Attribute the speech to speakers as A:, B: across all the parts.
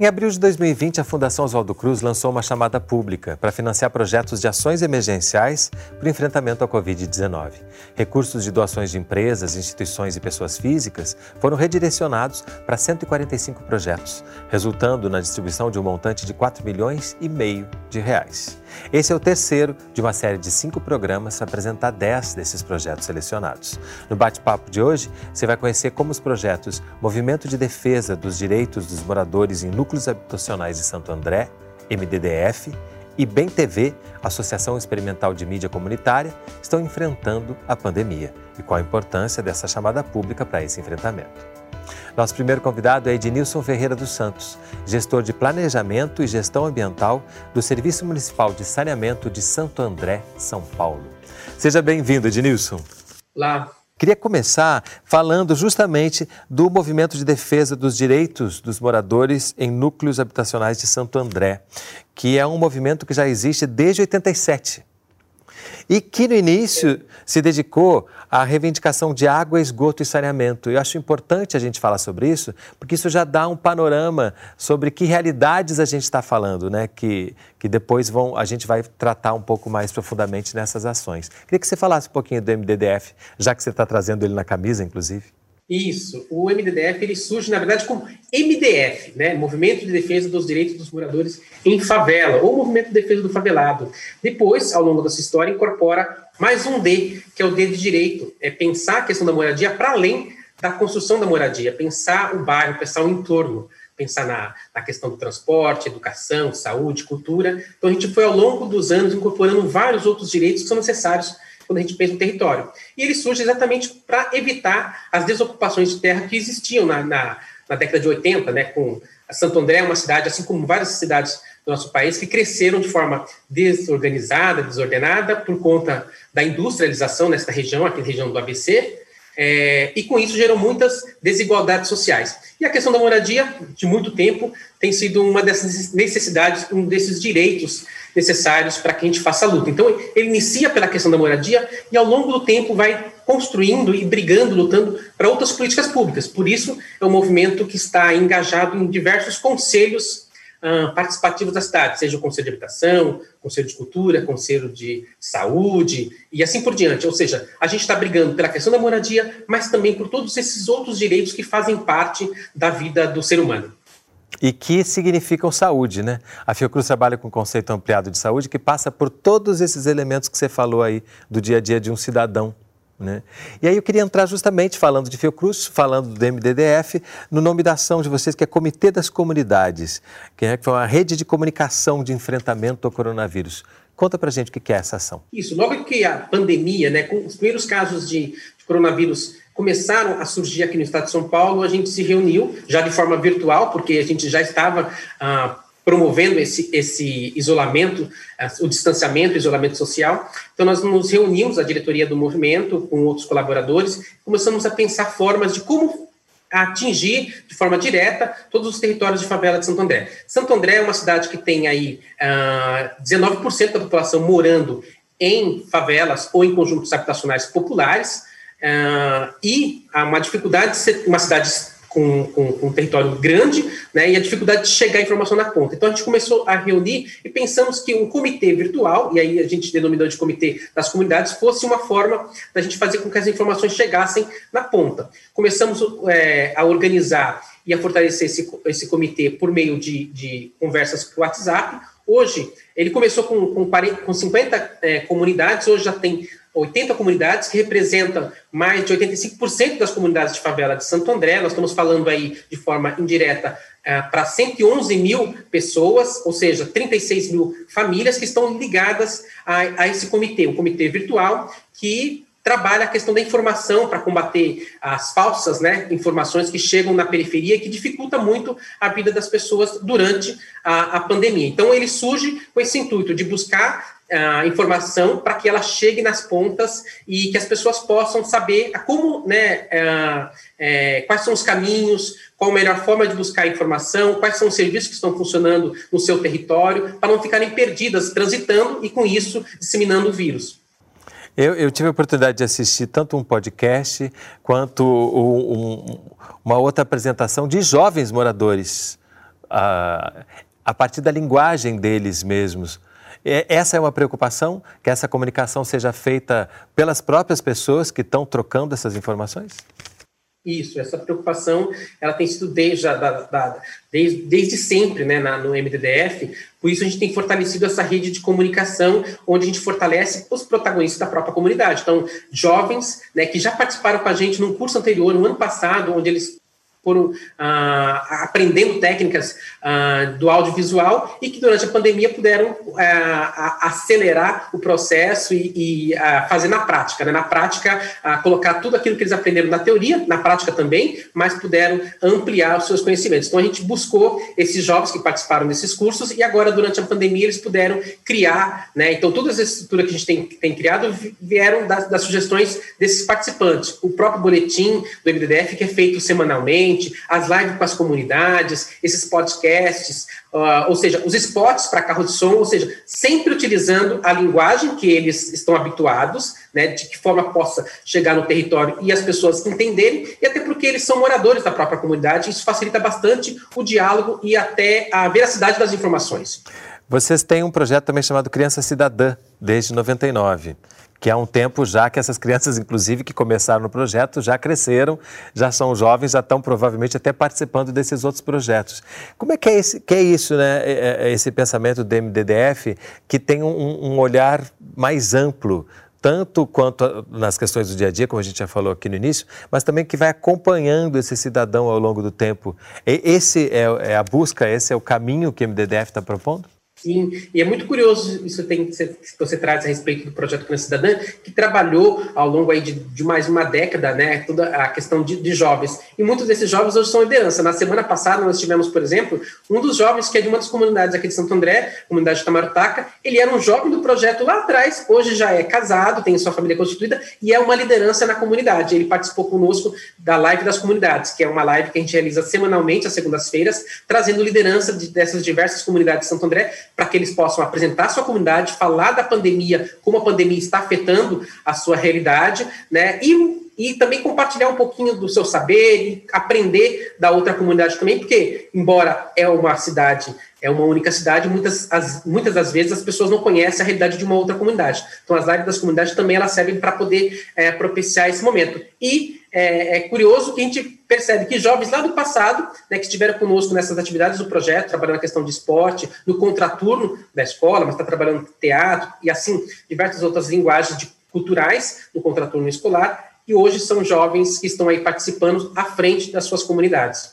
A: Em abril de 2020, a Fundação Oswaldo Cruz lançou uma chamada pública para financiar projetos de ações emergenciais para o enfrentamento à Covid-19. Recursos de doações de empresas, instituições e pessoas físicas foram redirecionados para 145 projetos, resultando na distribuição de um montante de 4 milhões e meio de reais. Esse é o terceiro de uma série de cinco programas para apresentar 10 desses projetos selecionados. No bate-papo de hoje, você vai conhecer como os projetos Movimento de Defesa dos Direitos dos Moradores em Núcleos Habitacionais de Santo André, MDDF, e Bem TV, Associação Experimental de Mídia Comunitária, estão enfrentando a pandemia e qual a importância dessa chamada pública para esse enfrentamento. Nosso primeiro convidado é Ednilson Ferreira dos Santos, gestor de Planejamento e Gestão Ambiental do Serviço Municipal de Saneamento de Santo André, São Paulo. Seja bem-vindo, Ednilson.
B: Olá.
A: Queria começar falando justamente do movimento de defesa dos direitos dos moradores em núcleos habitacionais de Santo André, que é um movimento que já existe desde 87 e que no início se dedicou à reivindicação de água, esgoto e saneamento. Eu acho importante a gente falar sobre isso, porque isso já dá um panorama sobre que realidades a gente está falando, né? que, que depois vão, a gente vai tratar um pouco mais profundamente nessas ações. Queria que você falasse um pouquinho do MDDF, já que você está trazendo ele na camisa, inclusive.
B: Isso. O MDDF ele surge, na verdade, como MDF, né? Movimento de Defesa dos Direitos dos Moradores em Favela, ou Movimento de Defesa do Favelado. Depois, ao longo dessa história, incorpora mais um D, que é o D de direito. É pensar a questão da moradia para além da construção da moradia, pensar o bairro, pensar o entorno, pensar na, na questão do transporte, educação, saúde, cultura. Então, a gente foi, ao longo dos anos, incorporando vários outros direitos que são necessários quando a gente pensa no território. E ele surge exatamente para evitar as desocupações de terra que existiam na, na, na década de 80, né, com Santo André é uma cidade, assim como várias cidades do nosso país, que cresceram de forma desorganizada, desordenada, por conta da industrialização nesta região, aqui na região do ABC, é, e com isso gerou muitas desigualdades sociais. E a questão da moradia, de muito tempo, tem sido uma dessas necessidades, um desses direitos necessários para que a gente faça a luta. Então, ele inicia pela questão da moradia e, ao longo do tempo, vai construindo e brigando, lutando para outras políticas públicas. Por isso, é um movimento que está engajado em diversos conselhos uh, participativos da cidade, seja o Conselho de Habitação, Conselho de Cultura, Conselho de Saúde e assim por diante. Ou seja, a gente está brigando pela questão da moradia, mas também por todos esses outros direitos que fazem parte da vida do ser humano.
A: E que significam saúde, né? A Fiocruz trabalha com o conceito ampliado de saúde que passa por todos esses elementos que você falou aí do dia a dia de um cidadão né? E aí eu queria entrar justamente falando de Fiocruz, falando do MDDF, no nome da ação de vocês, que é Comitê das Comunidades, que é uma rede de comunicação de enfrentamento ao coronavírus. Conta pra gente o que é essa ação.
B: Isso, logo que a pandemia, né, com os primeiros casos de, de coronavírus começaram a surgir aqui no estado de São Paulo, a gente se reuniu, já de forma virtual, porque a gente já estava... Ah, promovendo esse, esse isolamento, o distanciamento, o isolamento social. Então, nós nos reunimos, a diretoria do movimento, com outros colaboradores, começamos a pensar formas de como atingir de forma direta todos os territórios de favela de Santo André. Santo André é uma cidade que tem aí uh, ah, 19% da população morando em favelas ou em conjuntos habitacionais populares, uh, e há uma dificuldade de ser uma cidade com, com, um território grande, né, e a dificuldade de chegar a informação na ponta. Então a gente começou a reunir e pensamos que um comitê virtual, e aí a gente denominou de comitê das comunidades, fosse uma forma da gente fazer com que as informações chegassem na ponta. Começamos é, a organizar e a fortalecer esse, esse comitê por meio de, de conversas por WhatsApp. Hoje, ele começou com, com, 40, com 50 é, comunidades, hoje já tem 80 comunidades, que representam mais de 85% das comunidades de favela de Santo André. Nós estamos falando aí de forma indireta é, para 111 mil pessoas, ou seja, 36 mil famílias que estão ligadas a, a esse comitê, um comitê virtual que trabalha a questão da informação para combater as falsas né, informações que chegam na periferia e que dificulta muito a vida das pessoas durante a, a pandemia. Então, ele surge com esse intuito de buscar a informação para que ela chegue nas pontas e que as pessoas possam saber como, né, é, é, quais são os caminhos, qual a melhor forma de buscar informação, quais são os serviços que estão funcionando no seu território, para não ficarem perdidas transitando e, com isso, disseminando o vírus.
A: Eu, eu, tive a oportunidade de assistir tanto um podcast quanto um, um, uma outra apresentação de jovens moradores a, a partir da linguagem deles mesmos. Essa é uma preocupação, que essa comunicação seja feita pelas próprias pessoas que estão trocando essas informações?
B: Isso, essa preocupação ela tem sido desde, da, da, desde, desde sempre né, na, no MDDF, por isso a gente tem fortalecido essa rede de comunicação, onde a gente fortalece os protagonistas da própria comunidade. Então, jovens né, que já participaram com a gente num curso anterior, no ano passado, onde eles foram ah, aprendendo técnicas ah, do audiovisual e que durante a pandemia puderam ah, acelerar o processo e, e fazer na prática, né? na prática colocar tudo aquilo que eles aprenderam na teoria, na prática também, mas puderam ampliar os seus conhecimentos. Então a gente buscou esses jovens que participaram desses cursos e agora durante a pandemia eles puderam criar, né? Então toda essa estrutura que a gente tem, tem criado vieram das, das sugestões desses participantes. O próprio boletim do MDDF que é feito semanalmente as lives com as comunidades, esses podcasts, uh, ou seja, os spots para carro de som, ou seja, sempre utilizando a linguagem que eles estão habituados, né, de que forma possa chegar no território e as pessoas entenderem, e até porque eles são moradores da própria comunidade, isso facilita bastante o diálogo e até a veracidade das informações.
A: Vocês têm um projeto também chamado Criança Cidadã, desde 99 que há um tempo já que essas crianças, inclusive, que começaram no projeto, já cresceram, já são jovens, já estão provavelmente até participando desses outros projetos. Como é que é, esse, que é isso, né? É, é, é esse pensamento do MDDF que tem um, um olhar mais amplo tanto quanto nas questões do dia a dia, como a gente já falou aqui no início, mas também que vai acompanhando esse cidadão ao longo do tempo. Esse é, é a busca, esse é o caminho que o MDDF está propondo?
B: Sim, e é muito curioso isso tem, que você traz a respeito do projeto Criança Cidadã, que trabalhou ao longo aí de, de mais uma década, né, toda a questão de, de, jovens. E muitos desses jovens hoje são liderança. Na semana passada nós tivemos, por exemplo, um dos jovens que é de uma das comunidades aqui de Santo André, comunidade de Tamarutaca, ele era um jovem do projeto lá atrás, hoje já é casado, tem sua família constituída e é uma liderança na comunidade. Ele participou conosco da Live das Comunidades, que é uma live que a gente realiza semanalmente, às segundas-feiras, trazendo liderança de, dessas diversas comunidades de Santo André para que eles possam apresentar a sua comunidade, falar da pandemia, como a pandemia está afetando a sua realidade, né? E, e também compartilhar um pouquinho do seu saber e aprender da outra comunidade também, porque, embora é uma cidade é uma única cidade, muitas, as, muitas das vezes as pessoas não conhecem a realidade de uma outra comunidade. Então, as lives das comunidades também elas servem para poder é, propiciar esse momento. E é, é, curioso que a gente percebe que jovens lá do passado, né, que estiveram conosco nessas atividades do projeto, trabalhando na questão de esporte, no contraturno da escola, mas está trabalhando teatro e assim, diversas outras linguagens de, culturais no contraturno escolar, e hoje são jovens que estão aí participando à frente das suas comunidades.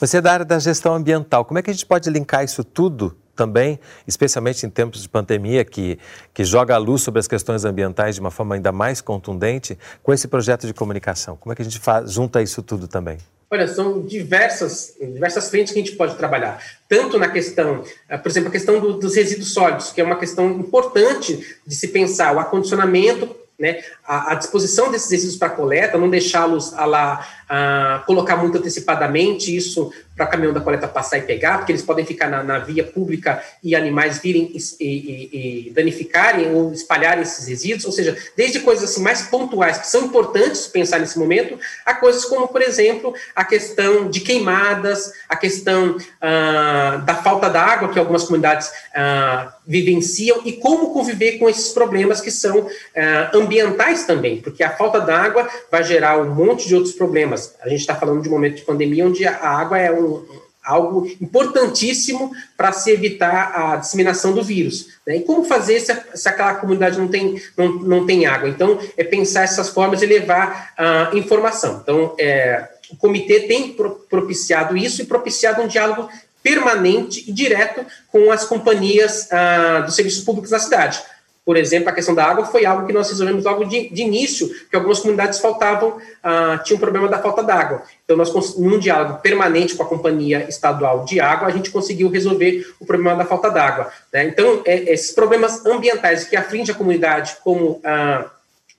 A: Você é da área da gestão ambiental, como é que a gente pode linkar isso tudo também, especialmente em tempos de pandemia, que, que joga a luz sobre as questões ambientais de uma forma ainda mais contundente, com esse projeto de comunicação? Como é que a gente faz, junta isso tudo também?
B: Olha, são diversas, diversas frentes que a gente pode trabalhar. Tanto na questão, eh, por exemplo, a questão do, dos resíduos sólidos, que é uma questão importante de se pensar, o acondicionamento né, a, a, disposição desses resíduos para coleta, não deixá-los a lá, a, colocar muito antecipadamente isso para caminhão da coleta passar e pegar, porque eles podem ficar na, na via pública e animais virem e, e, e, danificarem ou espalharem esses resíduos, ou seja, desde coisas assim mais pontuais que são importantes pensar nesse momento, a coisas como, por exemplo, a questão de queimadas, a questão ah, da falta d'água que algumas comunidades ah, vivenciam e como conviver com esses problemas que são ah, ambientais também, porque a falta d'água vai gerar um monte de outros problemas. A gente está falando de um momento de pandemia onde a água é um, algo importantíssimo para se evitar a disseminação do vírus. Né? E como fazer se, se, aquela comunidade não tem, não, não tem água? Então, é pensar essas formas de levar a uh, informação. Então, é, o comitê tem propiciado isso e propiciado um diálogo permanente e direto com as companhias uh, dos serviços públicos da cidade. Por exemplo, a questão da água foi algo que nós resolvemos logo de, de início, que algumas comunidades faltavam, ah, tinham um problema da falta d'água. Então, nós, num diálogo permanente com a Companhia Estadual de Água, a gente conseguiu resolver o problema da falta d'água. Né? Então, é, esses problemas ambientais que afligem a comunidade, como ah,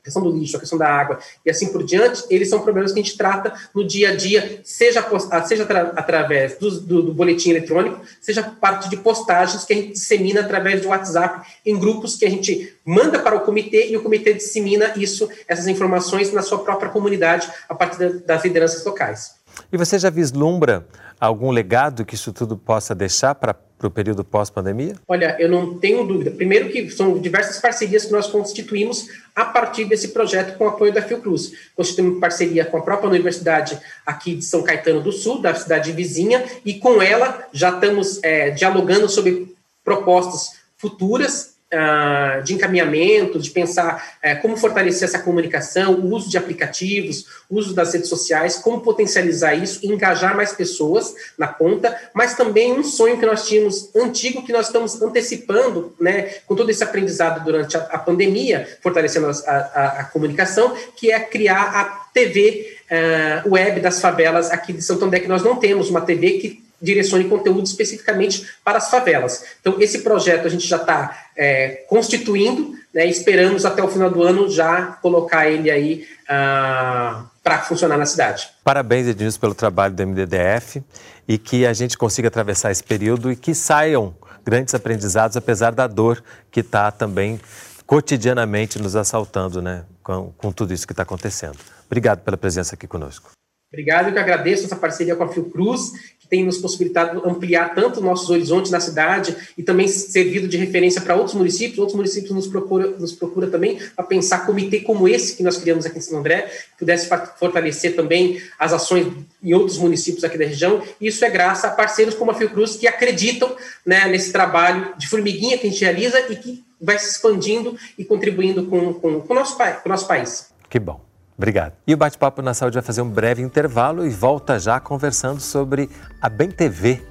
B: a questão do lixo, a questão da água e assim por diante, eles são problemas que a gente trata no dia a dia, seja, seja atra, através do, do, do, boletim eletrônico, seja parte de postagens que a gente dissemina através do WhatsApp em grupos que a gente manda para o comitê e o comitê dissemina isso, essas informações na sua própria comunidade a partir das lideranças locais.
A: E você já vislumbra algum legado que isso tudo possa deixar para o período pós-pandemia?
B: Olha, eu não tenho dúvida. Primeiro que são diversas parcerias que nós constituímos a partir desse projeto com o apoio da Fiocruz. Constituímos parceria com a própria universidade aqui de São Caetano do Sul, da cidade vizinha, e com ela já estamos é, dialogando sobre propostas futuras uh, de encaminhamento, de pensar uh, como fortalecer essa comunicação, o uso de aplicativos, o uso das redes sociais, como potencializar isso, engajar mais pessoas na ponta, mas também um sonho que nós tínhamos antigo, que nós estamos antecipando, né, com todo esse aprendizado durante a, a pandemia, fortalecendo a, a, a, comunicação, que é criar a TV uh, ah, web das favelas aqui de Santo André, que nós não temos uma TV que direcione conteúdo especificamente para as favelas. Então, esse projeto a gente já está é, constituindo, né, esperamos até o final do ano já colocar ele aí ah, para funcionar na cidade.
A: Parabéns, Edilson, pelo trabalho do MDDF e que a gente consiga atravessar esse período e que saiam grandes aprendizados, apesar da dor que está também cotidianamente nos assaltando, né, com, com tudo isso que está acontecendo. Obrigado pela presença aqui conosco.
B: Obrigado, eu que agradeço essa parceria com a Fiocruz, tem nos possibilitado ampliar tanto nossos horizontes na cidade e também servido de referência para outros municípios. Outros municípios nos procura, nos procura também para pensar comitê como esse que nós criamos aqui em São André, que pudesse fortalecer também as ações em outros municípios aqui da região. E isso é graças a parceiros como a Fiocruz que acreditam né, nesse trabalho de formiguinha que a gente realiza e que vai se expandindo e contribuindo com, com, com, o, nosso, com o nosso país.
A: Que bom. Obrigado. E o Bate-Papo na Saúde vai fazer um breve intervalo e volta já conversando sobre a Bem TV.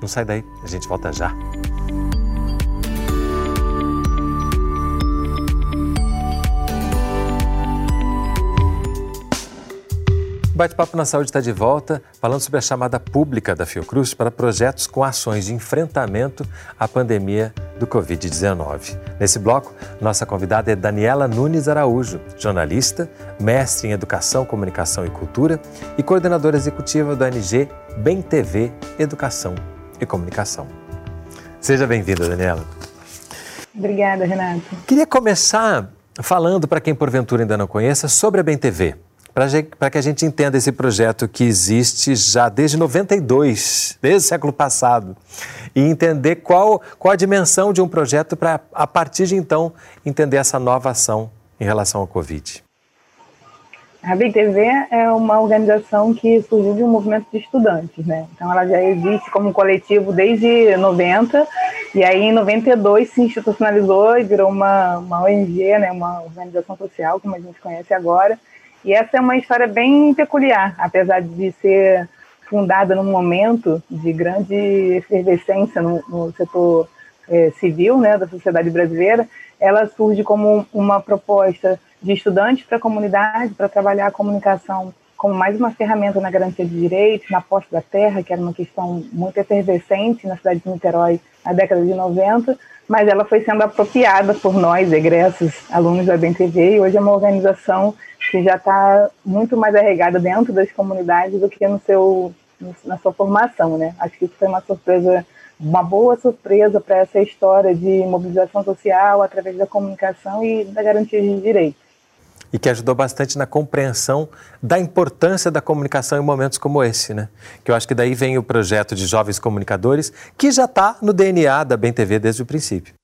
A: Não sai daí, a gente volta já. Bate-Papo na Saúde está de volta, falando sobre a chamada pública da Fiocruz para projetos com ações de enfrentamento à pandemia do Covid-19. Nesse bloco, nossa convidada é Daniela Nunes Araújo, jornalista, mestre em Educação, Comunicação e Cultura e coordenadora executiva do ANG Bem TV Educação e Comunicação. Seja bem-vinda, Daniela.
C: Obrigada, Renato.
A: Queria começar falando, para quem porventura ainda não conheça, sobre a Bem TV para que a gente entenda esse projeto que existe já desde 92, desde o século passado, e entender qual, qual a dimensão de um projeto para, a partir de então, entender essa nova ação em relação ao Covid.
C: A BTV é uma organização que surgiu de um movimento de estudantes, né? Então ela já existe como coletivo desde 90 e aí em 92 se institucionalizou e virou uma, uma ONG, né? Uma organização social como a gente conhece agora. E essa é uma história bem peculiar, apesar de ser fundada num momento de grande efervescência no, no setor é, civil né, da sociedade brasileira, ela surge como uma proposta de estudantes para a comunidade, para trabalhar a comunicação como mais uma ferramenta na garantia de direitos, na posse da terra, que era uma questão muito efervescente na cidade de Niterói na década de 90, mas ela foi sendo apropriada por nós, egressos, alunos da BNTV, e hoje é uma organização que já está muito mais arregada dentro das comunidades do que no seu, na sua formação, né? Acho que isso foi uma surpresa, uma boa surpresa para essa história de mobilização social através da comunicação e da garantia de direitos.
A: E que ajudou bastante na compreensão da importância da comunicação em momentos como esse, né? Que eu acho que daí vem o projeto de jovens comunicadores, que já está no DNA da Bem TV desde o princípio.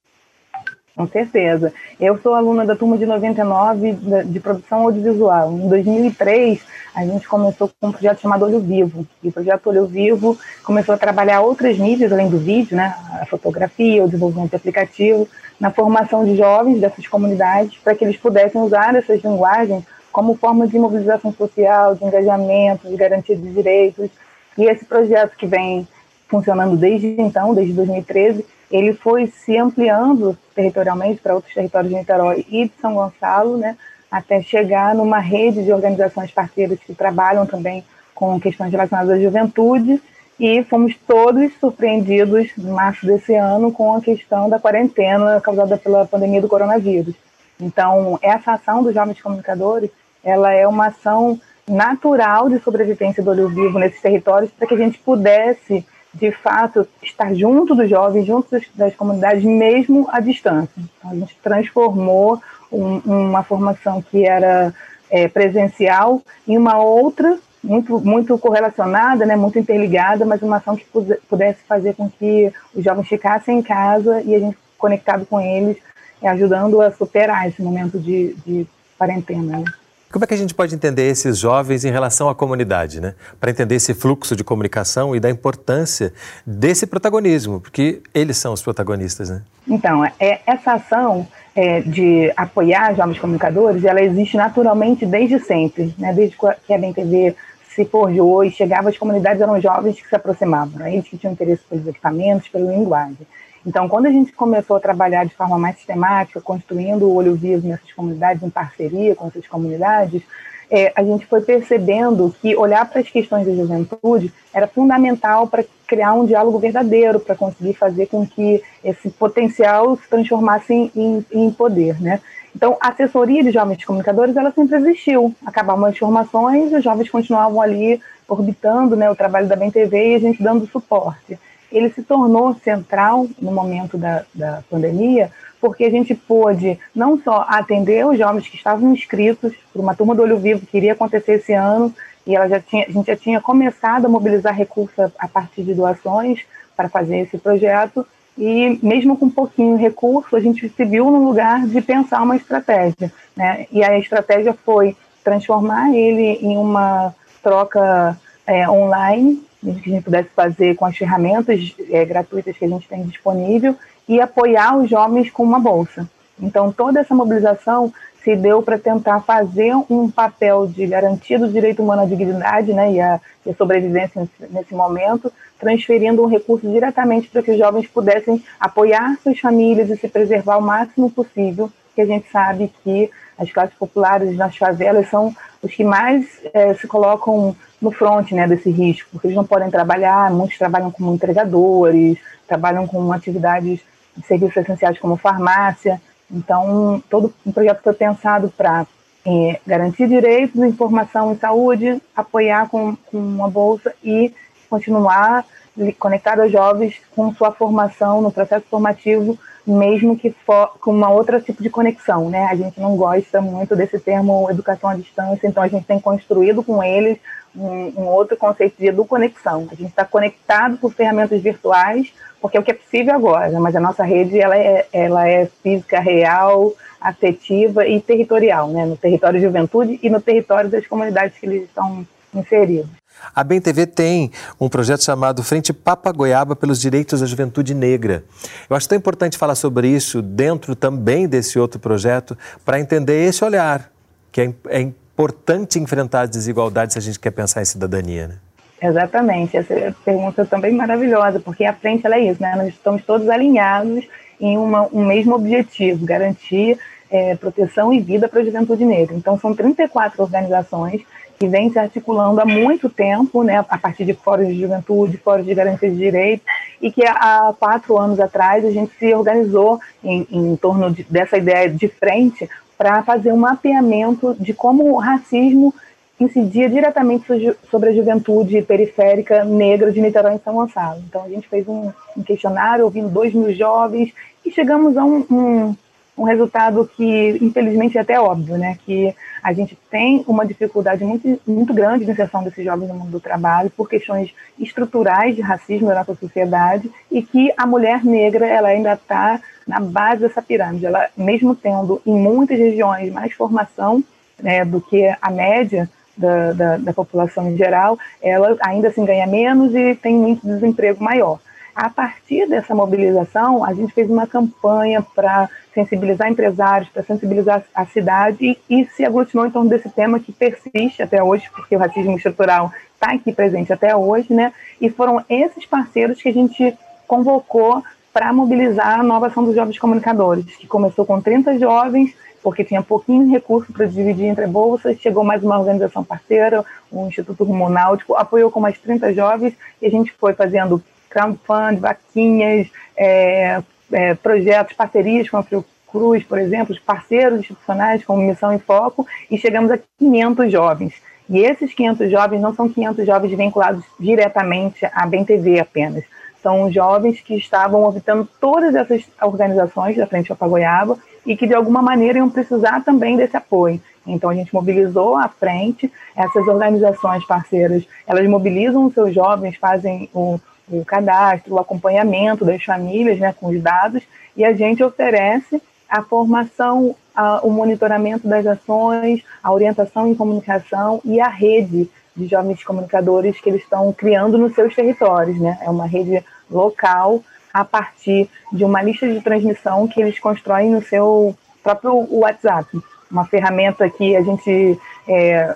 C: Com certeza. Eu sou aluna da turma de 99 de produção audiovisual. Em 2003, a gente começou com um projeto chamado Olho Vivo. E o projeto Olho Vivo começou a trabalhar outras mídias além do vídeo, né? A fotografia, o desenvolvimento de aplicativo, na formação de jovens dessas comunidades, para que eles pudessem usar essas linguagens como forma de mobilização social, de engajamento, de garantia de direitos. E esse projeto que vem funcionando desde então, desde 2013, ele foi se ampliando territorialmente para outros territórios de Niterói e de São Gonçalo, né, até chegar numa rede de organizações parceiras que trabalham também com questões relacionadas à juventude, e fomos todos surpreendidos em março desse ano com a questão da quarentena causada pela pandemia do coronavírus. Então, essa ação dos jovens comunicadores, ela é uma ação natural de sobrevivência do olho vivo nesses territórios para que a gente pudesse de fato, estar junto dos jovens, junto das, comunidades, mesmo à distância. Então, a gente transformou um, uma formação que era é, presencial em uma outra muito, muito correlacionada, né, muito interligada, mas uma ação que pudesse fazer com que os jovens ficassem em casa e a gente conectado com eles, ajudando a superar esse momento de, de quarentena. Né?
A: Como é que a gente pode entender esses jovens em relação à comunidade, né? Para entender esse fluxo de comunicação e da importância desse protagonismo, porque eles são os protagonistas, né?
C: Então, é, essa ação é, de apoiar jovens comunicadores, ela existe naturalmente desde sempre, né? Desde que a BNTV se forjou e chegava às comunidades, eram jovens que se aproximavam, né? eles que tinham interesse pelos equipamentos, pela linguagem. Então, quando a gente começou a trabalhar de forma mais sistemática, construindo o olho vivo nessas comunidades, em parceria com essas comunidades, é, a gente foi percebendo que olhar para as questões da juventude era fundamental para criar um diálogo verdadeiro, para conseguir fazer com que esse potencial se transformasse em, em poder, né? Então, a assessoria de jovens comunicadores, ela sempre existiu. Acabavam as formações, os jovens continuavam ali orbitando né, o trabalho da BNTV e a gente dando suporte ele se tornou central no momento da, da pandemia, porque a gente pôde não só atender os jovens que estavam inscritos para uma turma do Olho Vivo que iria acontecer esse ano, e ela já tinha, a gente já tinha começado a mobilizar recursos a, a partir de doações para fazer esse projeto, e mesmo com pouquinho recurso, a gente se viu no lugar de pensar uma estratégia. Né? E a estratégia foi transformar ele em uma troca é, online que a gente pudesse fazer com as ferramentas é, gratuitas que a gente tem disponível e apoiar os jovens com uma bolsa. Então, toda essa mobilização se deu para tentar fazer um papel de garantia do direito humano à dignidade né, e, a sobrevivência nesse, momento, transferindo um recurso diretamente para que os jovens pudessem apoiar suas famílias e se preservar o máximo possível, que a gente sabe que as classes populares nas favelas são os que mais é, se colocam no front né, desse risco, porque eles não podem trabalhar, muitos trabalham como entregadores, trabalham com atividades de serviços essenciais como farmácia. Então, todo o projeto foi pensado para é, garantir direitos, informação e saúde, apoiar com, com uma bolsa e continuar conectado aos jovens com sua formação no processo formativo mesmo que for com uma outra tipo de conexão, né? A gente não gosta muito desse termo educação à distância, então a gente tem construído com eles um, um outro conceito de educonexão. A gente está conectado por ferramentas virtuais, porque é o que é possível agora, mas a nossa rede ela é, ela é física, real, afetiva e territorial, né? No território de juventude e no território das comunidades que eles estão inseridos.
A: A BNTV tem um projeto chamado Frente Papa Goiaba pelos Direitos da Juventude Negra. Eu acho tão importante falar sobre isso dentro também desse outro projeto para entender esse olhar, que é, é, importante enfrentar as desigualdades se a gente quer pensar em cidadania. Né?
C: Exatamente, essa pergunta é também maravilhosa, porque a frente ela é isso, né? Nós estamos todos alinhados em uma, um mesmo objetivo, garantir é, proteção e vida para a juventude negra. Então, são 34 organizações que vem se articulando há muito tempo, né, a partir de fóruns de juventude, fóruns de garantia de direitos, e que há quatro anos atrás a gente se organizou em, em torno de, dessa ideia de frente para fazer um mapeamento de como o racismo incidia diretamente sobre a juventude periférica negra de Niterói e São Gonçalo. Então a gente fez um, questionário ouvindo dois mil jovens e chegamos a um, um, um resultado que infelizmente é até óbvio, né, que a gente tem uma dificuldade muito, muito grande de inserção desses jovens no mundo do trabalho por questões estruturais de racismo na nossa sociedade e que a mulher negra ela ainda está na base dessa pirâmide. Ela, mesmo tendo em muitas regiões mais formação né, do que a média da, da, da população em geral, ela ainda assim ganha menos e tem muito desemprego maior. A partir dessa mobilização, a gente fez uma campanha para sensibilizar empresários, para sensibilizar a cidade e, e, se aglutinou em torno desse tema que persiste até hoje, porque o racismo estrutural está aqui presente até hoje, né? E foram esses parceiros que a gente convocou para mobilizar a nova ação dos jovens comunicadores, que começou com 30 jovens, porque tinha pouquinho recurso para dividir entre bolsas, chegou mais uma organização parceira, o Instituto Rumo Náutico, apoiou com mais 30 jovens, e a gente foi fazendo crowdfunding, vaquinhas, é, é, projetos, parcerias com a Fiocruz, por exemplo, parceiros institucionais como Missão em Foco, e chegamos a 500 jovens. E esses 500 jovens não são 500 jovens vinculados diretamente à BNTV apenas. São jovens que estavam orbitando todas essas organizações da Frente Goiaba e que de alguma maneira iam precisar também desse apoio. Então a gente mobilizou à frente essas organizações parceiras, elas mobilizam os seus jovens, fazem o, o cadastro, o acompanhamento das famílias né, com os dados, e a gente oferece a formação, a, o monitoramento das ações, a orientação em comunicação e a rede de jovens comunicadores que eles estão criando nos seus territórios. Né? É uma rede local a partir de uma lista de transmissão que eles constroem no seu próprio WhatsApp. Uma ferramenta que a gente é,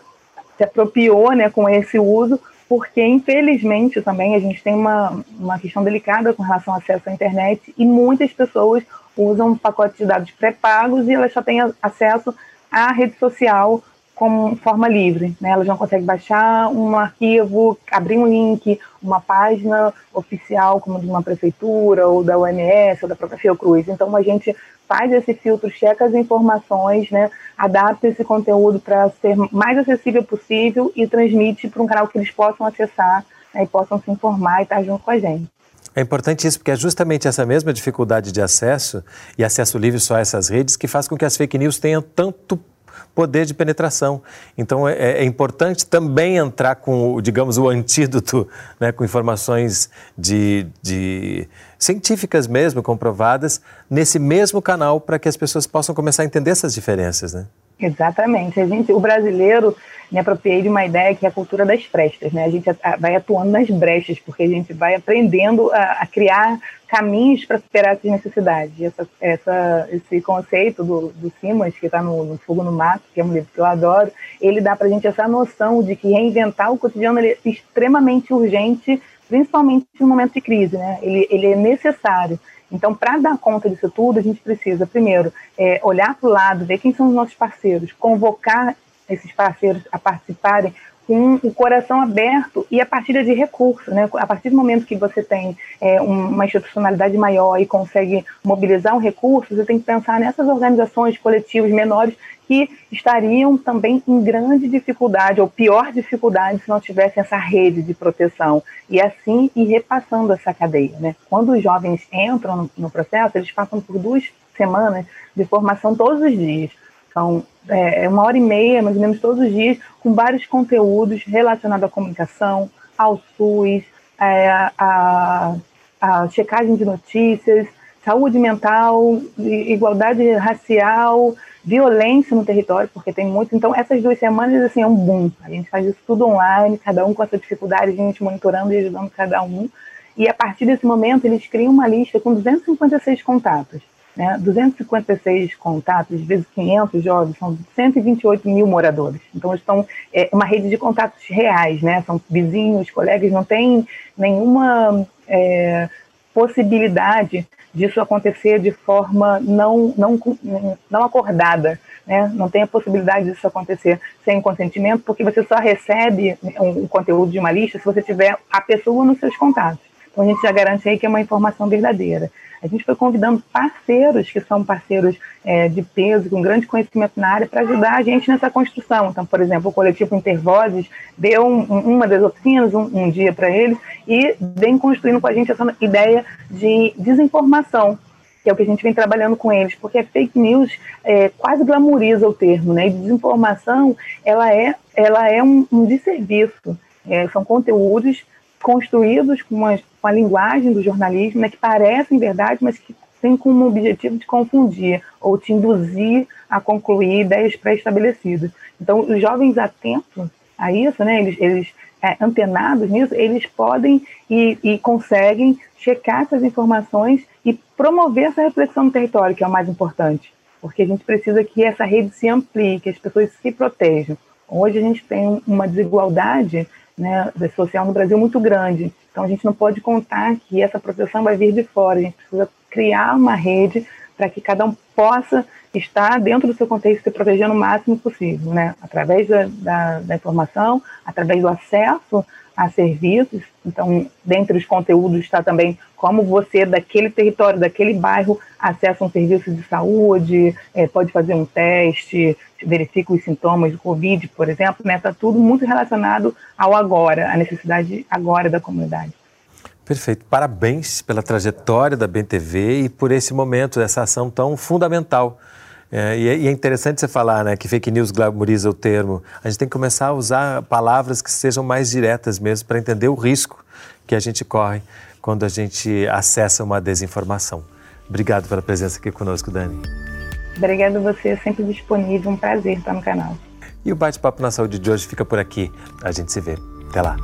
C: se apropriou né, com esse uso, porque infelizmente também a gente tem uma, uma questão delicada com relação ao acesso à internet e muitas pessoas usam pacotes de dados pré-pagos e elas só têm acesso à rede social como forma livre, né? Elas não conseguem baixar um arquivo, abrir um link, uma página oficial como de uma prefeitura ou da OMS ou da própria Fiocruz. Então a gente faz esse filtro, checa as informações, né? Adapta esse conteúdo para ser mais acessível possível e transmite para um canal que eles possam acessar né? e possam se informar e estar junto com a gente.
A: É importante isso, porque é justamente essa mesma dificuldade de acesso e acesso livre só a essas redes que faz com que as fake news tenham tanto poder de penetração. Então é, é, importante também entrar com, digamos, o antídoto, né, com informações de, de científicas mesmo, comprovadas, nesse mesmo canal para que as pessoas possam começar a entender essas diferenças, né?
C: Exatamente. A gente, o brasileiro, me apropriei de uma ideia que é a cultura das frestas, né? A gente vai atuando nas brechas, porque a gente vai aprendendo a, a criar caminhos para superar essas necessidades. Essa, essa, esse conceito do, do Simas, que está no, no, Fogo no Mato, que é um livro que eu adoro, ele dá para a gente essa noção de que reinventar o cotidiano é extremamente urgente, principalmente no momento de crise, né? Ele, ele é necessário. Então, para dar conta disso tudo, a gente precisa, primeiro, é, olhar para o lado, ver quem são os nossos parceiros, convocar esses parceiros a participarem com o coração aberto e a partir de recursos. Né? A partir do momento que você tem é, uma institucionalidade maior e consegue mobilizar um recurso, você tem que pensar nessas organizações coletivas menores que estariam também em grande dificuldade, ou pior dificuldade, se não tivessem essa rede de proteção. E assim ir repassando essa cadeia. Né? Quando os jovens entram no processo, eles passam por duas semanas de formação todos os dias. São é, é, uma hora e meia, mais ou menos todos os dias, com vários conteúdos relacionados à comunicação, ao SUS, é, a, a checagem de notícias, saúde mental, igualdade racial, violência no território, porque tem muito. Então, essas duas semanas, assim, é um boom. A gente faz isso tudo online, cada um com a sua dificuldade, a gente monitorando e ajudando cada um. E a partir desse momento, eles criam uma lista com 256 contatos né, 256 contatos, vezes 500 jovens, são 128 mil moradores. Então, estão é uma rede de contatos reais, né, são vizinhos, colegas, não tem nenhuma é, possibilidade disso acontecer de forma não, não, não acordada. Né? Não tem a possibilidade disso acontecer sem consentimento, porque você só recebe um conteúdo de uma lista se você tiver a pessoa nos seus contatos. Então, a gente já garante aí que é uma informação verdadeira a gente foi convidando parceiros que são parceiros é, de peso, com grande conhecimento na área, para ajudar a gente nessa construção. Então, por exemplo, o coletivo Intervozes deu um, uma das oficinas um, um dia para eles e vem construindo com a gente essa ideia de desinformação, que é o que a gente vem trabalhando com eles, porque a fake news é, quase glamoriza o termo, né? E desinformação, ela é, ela é um, um desserviço. É, são conteúdos construídos com, uma, com a linguagem do jornalismo, né, que parecem verdade, mas que têm como objetivo de confundir ou te induzir a concluir ideias pré-estabelecidas. Então, os jovens atentos a isso, né, eles, eles é, antenados nisso, eles podem e, e conseguem checar essas informações e promover essa reflexão no território, que é o mais importante, porque a gente precisa que essa rede se amplie, que as pessoas se protejam. Hoje a gente tem uma desigualdade né, social no Brasil muito grande. Então a gente não pode contar que essa proteção vai vir de fora. A gente precisa criar uma rede para que cada um possa estar dentro do seu contexto se proteger no máximo possível, né? Através da, da, da informação, através do acesso a serviços. Então, dentre os conteúdos está também como você, daquele território, daquele bairro, acessa um serviço de saúde, é, pode fazer um teste, verifica os sintomas do Covid, por exemplo. Está né? Tá tudo muito relacionado ao agora, a necessidade agora da comunidade.
A: Perfeito. Parabéns pela trajetória da BNTV e por esse momento, essa ação tão fundamental É, e, é, e, é, interessante você falar né, que fake news glamoriza o termo. A gente tem que começar a usar palavras que sejam mais diretas mesmo para entender o risco que a gente corre quando a gente acessa uma desinformação. Obrigado pela presença aqui conosco, Dani.
C: Obrigado a você, sempre disponível. Um prazer estar no canal.
A: E o Bate-Papo na Saúde de hoje fica por aqui. A gente se vê. Até lá.